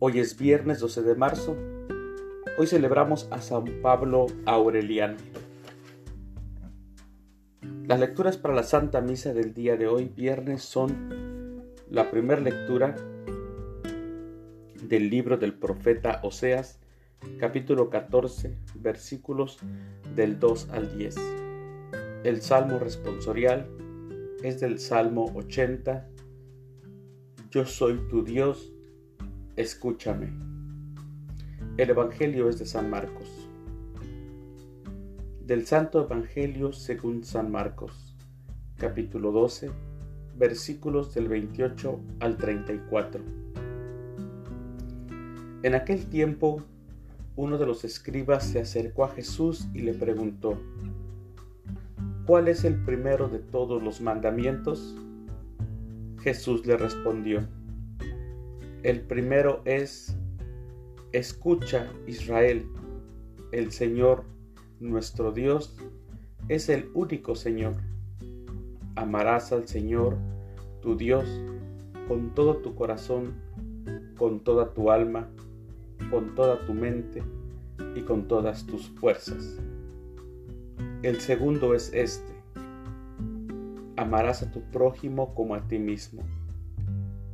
Hoy es viernes 12 de marzo. Hoy celebramos a San Pablo Aureliano. Las lecturas para la Santa Misa del día de hoy, viernes, son la primera lectura del libro del profeta Oseas, capítulo 14, versículos del 2 al 10. El salmo responsorial es del Salmo 80. Yo soy tu Dios, escúchame. El Evangelio es de San Marcos. Del Santo Evangelio según San Marcos, capítulo 12, versículos del 28 al 34. En aquel tiempo, uno de los escribas se acercó a Jesús y le preguntó, ¿cuál es el primero de todos los mandamientos? Jesús le respondió, el primero es, escucha Israel, el Señor, nuestro Dios, es el único Señor. Amarás al Señor, tu Dios, con todo tu corazón, con toda tu alma, con toda tu mente y con todas tus fuerzas. El segundo es este. Amarás a tu prójimo como a ti mismo.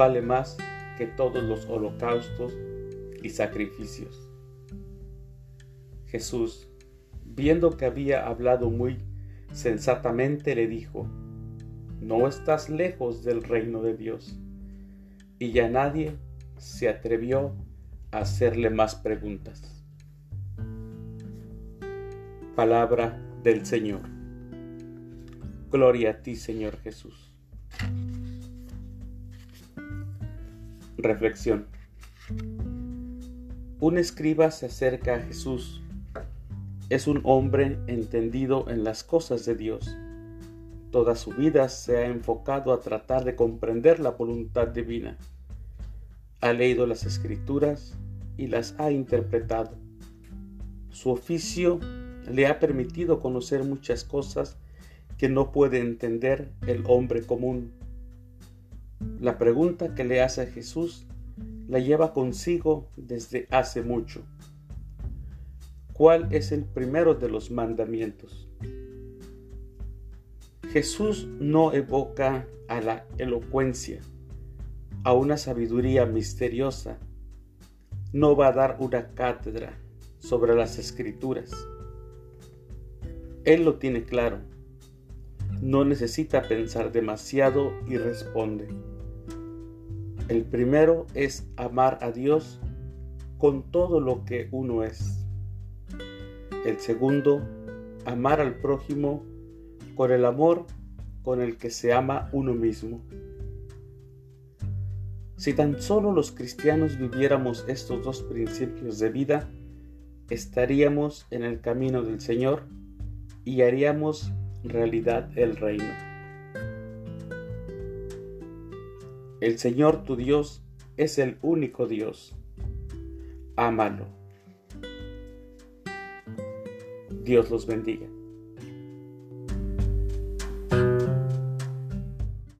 vale más que todos los holocaustos y sacrificios. Jesús, viendo que había hablado muy sensatamente, le dijo, no estás lejos del reino de Dios. Y ya nadie se atrevió a hacerle más preguntas. Palabra del Señor. Gloria a ti, Señor Jesús. Reflexión. Un escriba se acerca a Jesús. Es un hombre entendido en las cosas de Dios. Toda su vida se ha enfocado a tratar de comprender la voluntad divina. Ha leído las escrituras y las ha interpretado. Su oficio le ha permitido conocer muchas cosas que no puede entender el hombre común. La pregunta que le hace a Jesús la lleva consigo desde hace mucho. ¿Cuál es el primero de los mandamientos? Jesús no evoca a la elocuencia, a una sabiduría misteriosa. No va a dar una cátedra sobre las escrituras. Él lo tiene claro. No necesita pensar demasiado y responde. El primero es amar a Dios con todo lo que uno es. El segundo, amar al prójimo con el amor con el que se ama uno mismo. Si tan solo los cristianos viviéramos estos dos principios de vida, estaríamos en el camino del Señor y haríamos realidad el reino. El Señor tu Dios es el único Dios. Ámalo. Dios los bendiga.